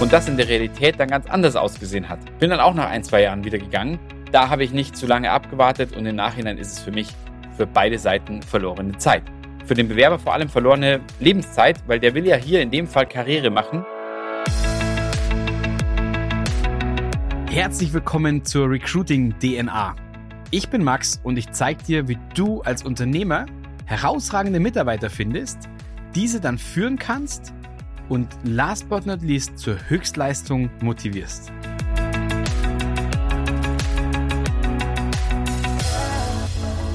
und das in der Realität dann ganz anders ausgesehen hat. Bin dann auch nach ein, zwei Jahren wieder gegangen. Da habe ich nicht zu lange abgewartet und im Nachhinein ist es für mich für beide Seiten verlorene Zeit. Für den Bewerber vor allem verlorene Lebenszeit, weil der will ja hier in dem Fall Karriere machen. Herzlich willkommen zur Recruiting DNA. Ich bin Max und ich zeige dir, wie du als Unternehmer herausragende Mitarbeiter findest, diese dann führen kannst und last but not least zur Höchstleistung motivierst.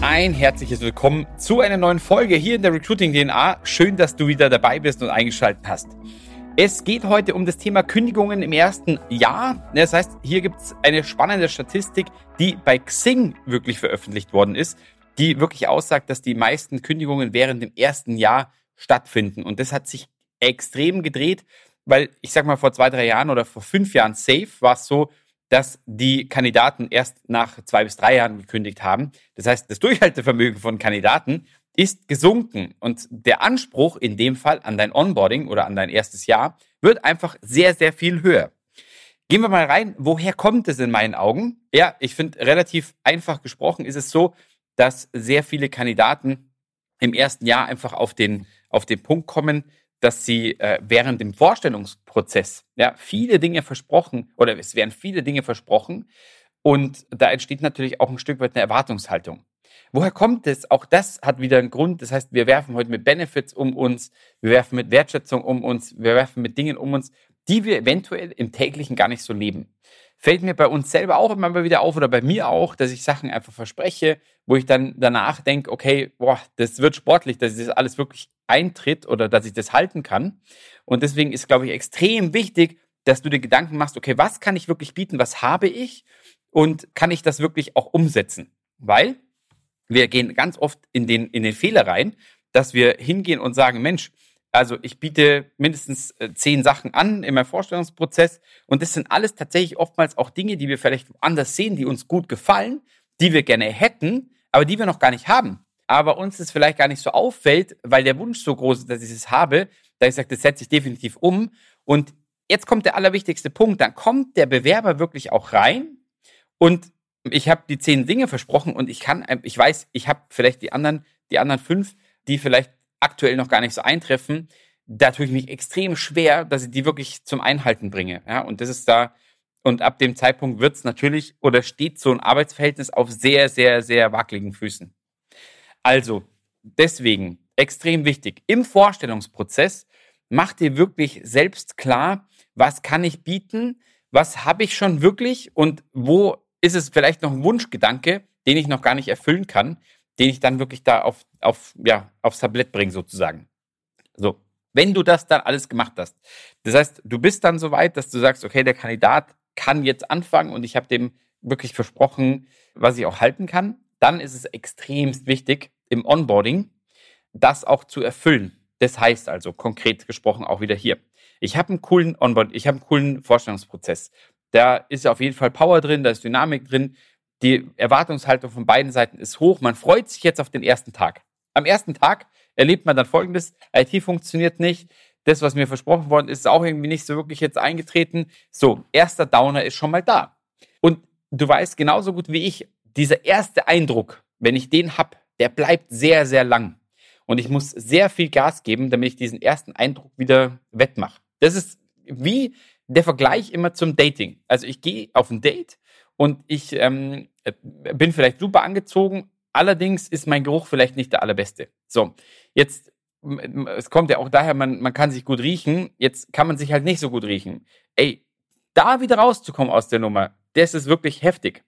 Ein herzliches Willkommen zu einer neuen Folge hier in der Recruiting DNA. Schön, dass du wieder dabei bist und eingeschaltet hast. Es geht heute um das Thema Kündigungen im ersten Jahr. Das heißt, hier gibt es eine spannende Statistik, die bei Xing wirklich veröffentlicht worden ist, die wirklich aussagt, dass die meisten Kündigungen während dem ersten Jahr stattfinden. Und das hat sich extrem gedreht, weil ich sag mal vor zwei, drei Jahren oder vor fünf Jahren safe war es so, dass die Kandidaten erst nach zwei bis drei Jahren gekündigt haben. Das heißt, das Durchhaltevermögen von Kandidaten ist gesunken und der Anspruch in dem Fall an dein Onboarding oder an dein erstes Jahr wird einfach sehr, sehr viel höher. Gehen wir mal rein, woher kommt es in meinen Augen? Ja, ich finde relativ einfach gesprochen ist es so, dass sehr viele Kandidaten im ersten Jahr einfach auf den, auf den Punkt kommen, dass sie äh, während dem Vorstellungsprozess ja viele Dinge versprochen oder es werden viele Dinge versprochen und da entsteht natürlich auch ein Stück weit eine Erwartungshaltung. Woher kommt es? Auch das hat wieder einen Grund. Das heißt, wir werfen heute mit Benefits um uns, wir werfen mit Wertschätzung um uns, wir werfen mit Dingen um uns, die wir eventuell im täglichen gar nicht so leben. Fällt mir bei uns selber auch immer wieder auf oder bei mir auch, dass ich Sachen einfach verspreche, wo ich dann danach denke, okay, boah, das wird sportlich, dass das alles wirklich eintritt oder dass ich das halten kann. Und deswegen ist, glaube ich, extrem wichtig, dass du dir Gedanken machst, okay, was kann ich wirklich bieten, was habe ich und kann ich das wirklich auch umsetzen? Weil wir gehen ganz oft in den, in den Fehler rein, dass wir hingehen und sagen, Mensch, also ich biete mindestens äh, zehn Sachen an in meinem Vorstellungsprozess und das sind alles tatsächlich oftmals auch Dinge, die wir vielleicht anders sehen, die uns gut gefallen, die wir gerne hätten, aber die wir noch gar nicht haben aber uns das vielleicht gar nicht so auffällt, weil der Wunsch so groß ist, dass ich es habe, da ich sage, das setze ich definitiv um. Und jetzt kommt der allerwichtigste Punkt, dann kommt der Bewerber wirklich auch rein und ich habe die zehn Dinge versprochen und ich kann, ich weiß, ich habe vielleicht die anderen, die anderen fünf, die vielleicht aktuell noch gar nicht so eintreffen. Da tue ich mich extrem schwer, dass ich die wirklich zum Einhalten bringe. Ja, und das ist da, und ab dem Zeitpunkt wird es natürlich oder steht so ein Arbeitsverhältnis auf sehr, sehr, sehr wackeligen Füßen. Also, deswegen extrem wichtig. Im Vorstellungsprozess mach dir wirklich selbst klar, was kann ich bieten, was habe ich schon wirklich und wo ist es vielleicht noch ein Wunschgedanke, den ich noch gar nicht erfüllen kann, den ich dann wirklich da auf, auf, ja, aufs Tablett bringe sozusagen. So, wenn du das dann alles gemacht hast. Das heißt, du bist dann so weit, dass du sagst, okay, der Kandidat kann jetzt anfangen und ich habe dem wirklich versprochen, was ich auch halten kann dann ist es extremst wichtig im Onboarding, das auch zu erfüllen. Das heißt also konkret gesprochen auch wieder hier. Ich habe einen coolen Onboard, ich habe einen coolen Vorstellungsprozess. Da ist auf jeden Fall Power drin, da ist Dynamik drin. Die Erwartungshaltung von beiden Seiten ist hoch. Man freut sich jetzt auf den ersten Tag. Am ersten Tag erlebt man dann Folgendes. IT funktioniert nicht. Das, was mir versprochen worden ist, ist auch irgendwie nicht so wirklich jetzt eingetreten. So, erster Downer ist schon mal da. Und du weißt genauso gut wie ich, dieser erste Eindruck, wenn ich den hab, der bleibt sehr, sehr lang. Und ich muss sehr viel Gas geben, damit ich diesen ersten Eindruck wieder wettmache. Das ist wie der Vergleich immer zum Dating. Also ich gehe auf ein Date und ich ähm, bin vielleicht super angezogen, allerdings ist mein Geruch vielleicht nicht der allerbeste. So, jetzt, es kommt ja auch daher, man, man kann sich gut riechen, jetzt kann man sich halt nicht so gut riechen. Ey, da wieder rauszukommen aus der Nummer, das ist wirklich heftig.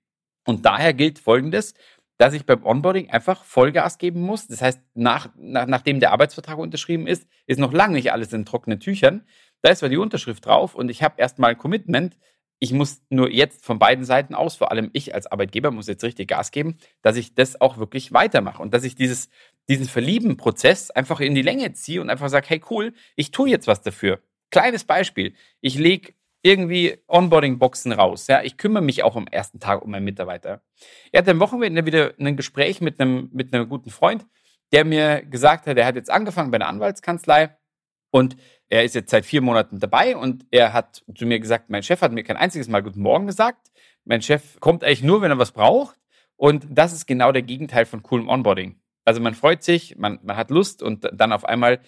Und daher gilt Folgendes, dass ich beim Onboarding einfach Vollgas geben muss. Das heißt, nach, nach, nachdem der Arbeitsvertrag unterschrieben ist, ist noch lange nicht alles in trockenen Tüchern. Da ist zwar die Unterschrift drauf und ich habe erstmal ein Commitment. Ich muss nur jetzt von beiden Seiten aus, vor allem ich als Arbeitgeber, muss jetzt richtig Gas geben, dass ich das auch wirklich weitermache und dass ich dieses, diesen Verlieben-Prozess einfach in die Länge ziehe und einfach sage, hey cool, ich tue jetzt was dafür. Kleines Beispiel. Ich lege irgendwie Onboarding-Boxen raus. Ja, ich kümmere mich auch am ersten Tag um meinen Mitarbeiter. Er hatte am Wochenende wieder ein Gespräch mit einem, mit einem guten Freund, der mir gesagt hat, er hat jetzt angefangen bei einer Anwaltskanzlei und er ist jetzt seit vier Monaten dabei und er hat zu mir gesagt, mein Chef hat mir kein einziges Mal Guten Morgen gesagt. Mein Chef kommt eigentlich nur, wenn er was braucht. Und das ist genau der Gegenteil von coolem Onboarding. Also man freut sich, man, man hat Lust und dann auf einmal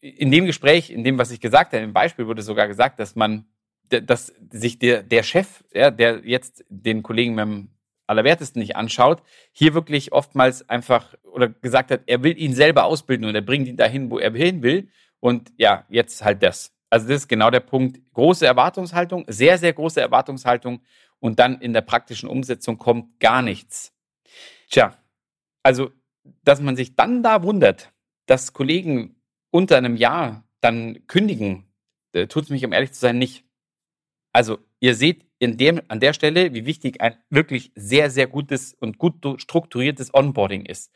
in dem Gespräch, in dem, was ich gesagt habe, im Beispiel wurde sogar gesagt, dass man, dass sich der, der Chef, ja, der jetzt den Kollegen mit dem Allerwertesten nicht anschaut, hier wirklich oftmals einfach oder gesagt hat, er will ihn selber ausbilden und er bringt ihn dahin, wo er hin will. Und ja, jetzt halt das. Also das ist genau der Punkt. Große Erwartungshaltung, sehr, sehr große Erwartungshaltung und dann in der praktischen Umsetzung kommt gar nichts. Tja, also, dass man sich dann da wundert, dass Kollegen unter einem Jahr dann kündigen, äh, tut es mich, um ehrlich zu sein, nicht. Also, ihr seht in dem, an der Stelle, wie wichtig ein wirklich sehr, sehr gutes und gut strukturiertes Onboarding ist.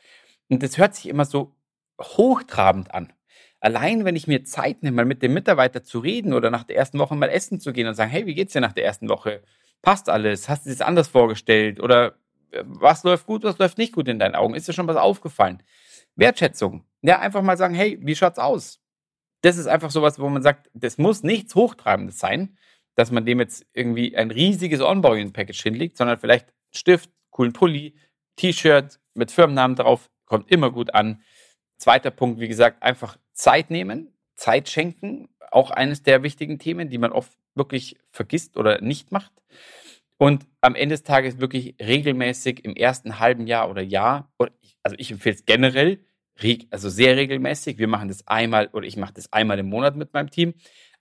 Und das hört sich immer so hochtrabend an. Allein, wenn ich mir Zeit nehme, mal mit dem Mitarbeiter zu reden oder nach der ersten Woche mal essen zu gehen und sagen, hey, wie geht's dir nach der ersten Woche? Passt alles? Hast du es anders vorgestellt? Oder äh, was läuft gut, was läuft nicht gut in deinen Augen? Ist dir schon was aufgefallen? Wertschätzung. Ja, einfach mal sagen, hey, wie schaut's aus? Das ist einfach sowas, wo man sagt, das muss nichts Hochtreibendes sein, dass man dem jetzt irgendwie ein riesiges Onboarding-Package hinlegt, sondern vielleicht Stift, coolen Pulli, T-Shirt mit Firmennamen drauf, kommt immer gut an. Zweiter Punkt, wie gesagt, einfach Zeit nehmen, Zeit schenken, auch eines der wichtigen Themen, die man oft wirklich vergisst oder nicht macht. Und am Ende des Tages wirklich regelmäßig im ersten halben Jahr oder Jahr, also ich empfehle es generell, also sehr regelmäßig. Wir machen das einmal oder ich mache das einmal im Monat mit meinem Team.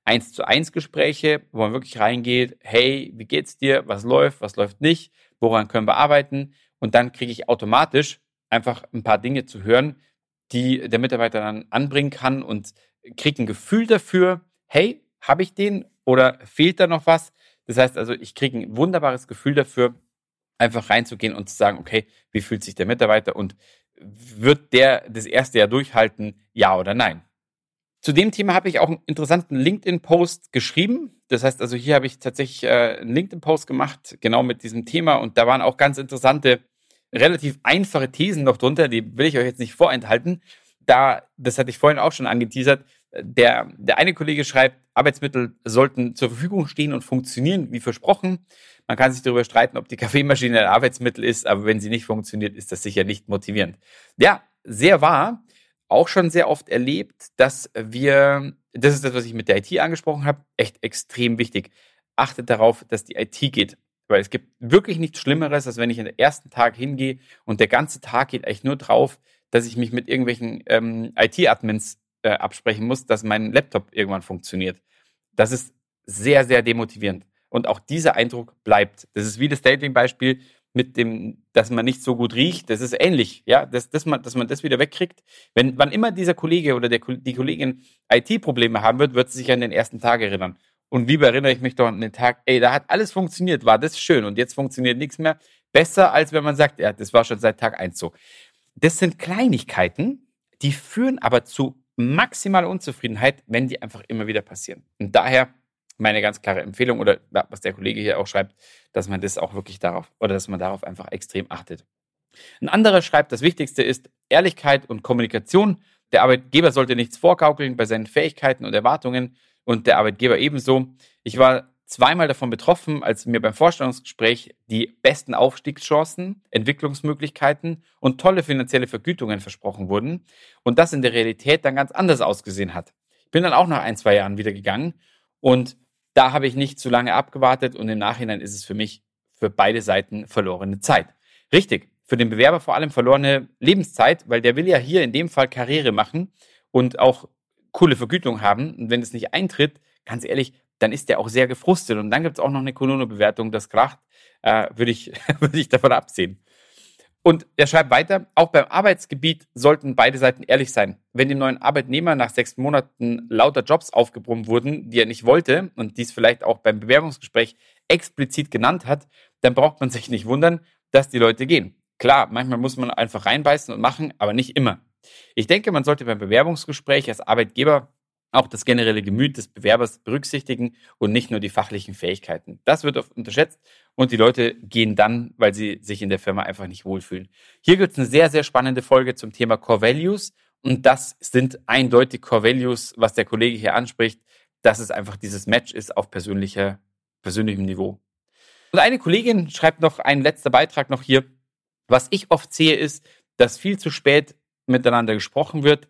Eins zu eins Gespräche, wo man wirklich reingeht, hey, wie geht's dir? Was läuft? Was läuft nicht? Woran können wir arbeiten? Und dann kriege ich automatisch einfach ein paar Dinge zu hören, die der Mitarbeiter dann anbringen kann und kriege ein Gefühl dafür, hey, habe ich den oder fehlt da noch was? Das heißt also, ich kriege ein wunderbares Gefühl dafür, einfach reinzugehen und zu sagen, okay, wie fühlt sich der Mitarbeiter und wird der das erste Jahr durchhalten, ja oder nein? Zu dem Thema habe ich auch einen interessanten LinkedIn-Post geschrieben. Das heißt also, hier habe ich tatsächlich äh, einen LinkedIn-Post gemacht, genau mit diesem Thema. Und da waren auch ganz interessante, relativ einfache Thesen noch drunter. Die will ich euch jetzt nicht vorenthalten. Da, das hatte ich vorhin auch schon angeteasert, der, der eine Kollege schreibt, Arbeitsmittel sollten zur Verfügung stehen und funktionieren, wie versprochen. Man kann sich darüber streiten, ob die Kaffeemaschine ein Arbeitsmittel ist, aber wenn sie nicht funktioniert, ist das sicher nicht motivierend. Ja, sehr wahr. Auch schon sehr oft erlebt, dass wir, das ist das, was ich mit der IT angesprochen habe, echt extrem wichtig. Achtet darauf, dass die IT geht. Weil es gibt wirklich nichts Schlimmeres, als wenn ich den ersten Tag hingehe und der ganze Tag geht eigentlich nur drauf, dass ich mich mit irgendwelchen ähm, IT-Admins äh, absprechen muss, dass mein Laptop irgendwann funktioniert. Das ist sehr, sehr demotivierend. Und auch dieser Eindruck bleibt. Das ist wie das Dating-Beispiel mit dem, dass man nicht so gut riecht. Das ist ähnlich, ja, dass, dass, man, dass man das wieder wegkriegt. Wenn, wann immer dieser Kollege oder der, die Kollegin IT-Probleme haben wird, wird sie sich an den ersten Tag erinnern. Und lieber erinnere ich mich doch an den Tag, ey, da hat alles funktioniert, war das schön und jetzt funktioniert nichts mehr. Besser, als wenn man sagt, ja, das war schon seit Tag eins so. Das sind Kleinigkeiten, die führen aber zu maximale Unzufriedenheit, wenn die einfach immer wieder passieren. Und daher meine ganz klare Empfehlung oder was der Kollege hier auch schreibt, dass man das auch wirklich darauf oder dass man darauf einfach extrem achtet. Ein anderer schreibt, das Wichtigste ist Ehrlichkeit und Kommunikation. Der Arbeitgeber sollte nichts vorgaukeln bei seinen Fähigkeiten und Erwartungen und der Arbeitgeber ebenso. Ich war zweimal davon betroffen, als mir beim Vorstellungsgespräch die besten Aufstiegschancen, Entwicklungsmöglichkeiten und tolle finanzielle Vergütungen versprochen wurden und das in der Realität dann ganz anders ausgesehen hat. Ich bin dann auch nach ein, zwei Jahren wieder gegangen und da habe ich nicht zu lange abgewartet und im Nachhinein ist es für mich für beide Seiten verlorene Zeit. Richtig, für den Bewerber vor allem verlorene Lebenszeit, weil der will ja hier in dem Fall Karriere machen und auch coole Vergütung haben. Und wenn es nicht eintritt, ganz ehrlich, dann ist der auch sehr gefrustet. Und dann gibt es auch noch eine Konono-Bewertung, das kracht, äh, würde ich, würd ich davon absehen. Und er schreibt weiter, auch beim Arbeitsgebiet sollten beide Seiten ehrlich sein. Wenn dem neuen Arbeitnehmer nach sechs Monaten lauter Jobs aufgebrummt wurden, die er nicht wollte und dies vielleicht auch beim Bewerbungsgespräch explizit genannt hat, dann braucht man sich nicht wundern, dass die Leute gehen. Klar, manchmal muss man einfach reinbeißen und machen, aber nicht immer. Ich denke, man sollte beim Bewerbungsgespräch als Arbeitgeber auch das generelle Gemüt des Bewerbers berücksichtigen und nicht nur die fachlichen Fähigkeiten. Das wird oft unterschätzt und die Leute gehen dann, weil sie sich in der Firma einfach nicht wohlfühlen. Hier gibt es eine sehr, sehr spannende Folge zum Thema Core Values Und das sind eindeutig Core Values, was der Kollege hier anspricht, dass es einfach dieses Match ist auf persönlicher, persönlichem Niveau. Und eine Kollegin schreibt noch einen letzter Beitrag noch hier. Was ich oft sehe, ist, dass viel zu spät miteinander gesprochen wird.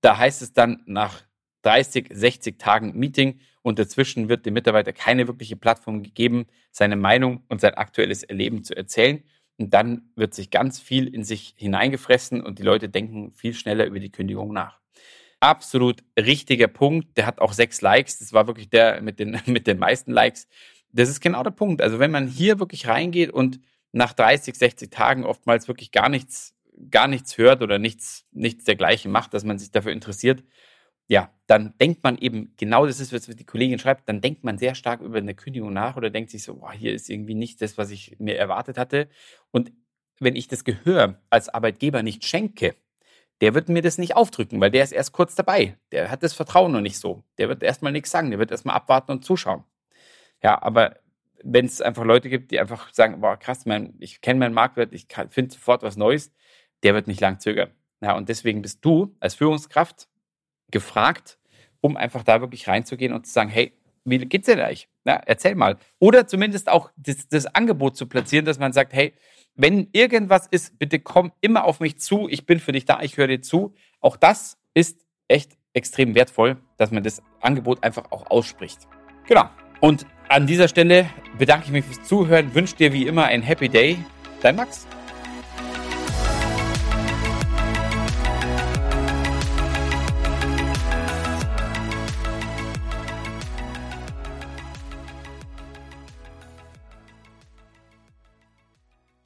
Da heißt es dann nach 30, 60 Tagen Meeting und dazwischen wird dem Mitarbeiter keine wirkliche Plattform gegeben, seine Meinung und sein aktuelles Erleben zu erzählen. Und dann wird sich ganz viel in sich hineingefressen und die Leute denken viel schneller über die Kündigung nach. Absolut richtiger Punkt. Der hat auch sechs Likes. Das war wirklich der mit den, mit den meisten Likes. Das ist genau der Punkt. Also wenn man hier wirklich reingeht und nach 30, 60 Tagen oftmals wirklich gar nichts, gar nichts hört oder nichts, nichts dergleichen macht, dass man sich dafür interessiert, ja, dann denkt man eben, genau das ist, was die Kollegin schreibt, dann denkt man sehr stark über eine Kündigung nach oder denkt sich so, boah, hier ist irgendwie nicht das, was ich mir erwartet hatte. Und wenn ich das Gehör als Arbeitgeber nicht schenke, der wird mir das nicht aufdrücken, weil der ist erst kurz dabei. Der hat das Vertrauen noch nicht so. Der wird erstmal nichts sagen, der wird erstmal abwarten und zuschauen. Ja, aber wenn es einfach Leute gibt, die einfach sagen, boah, krass, mein, ich kenne meinen Marktwert, ich finde sofort was Neues, der wird nicht lang zögern. Ja, und deswegen bist du als Führungskraft gefragt, um einfach da wirklich reinzugehen und zu sagen, hey, wie geht's dir eigentlich? Ja, erzähl mal. Oder zumindest auch das, das Angebot zu platzieren, dass man sagt, hey, wenn irgendwas ist, bitte komm immer auf mich zu. Ich bin für dich da, ich höre dir zu. Auch das ist echt extrem wertvoll, dass man das Angebot einfach auch ausspricht. Genau. Und an dieser Stelle bedanke ich mich fürs Zuhören, wünsche dir wie immer ein Happy Day. Dein Max.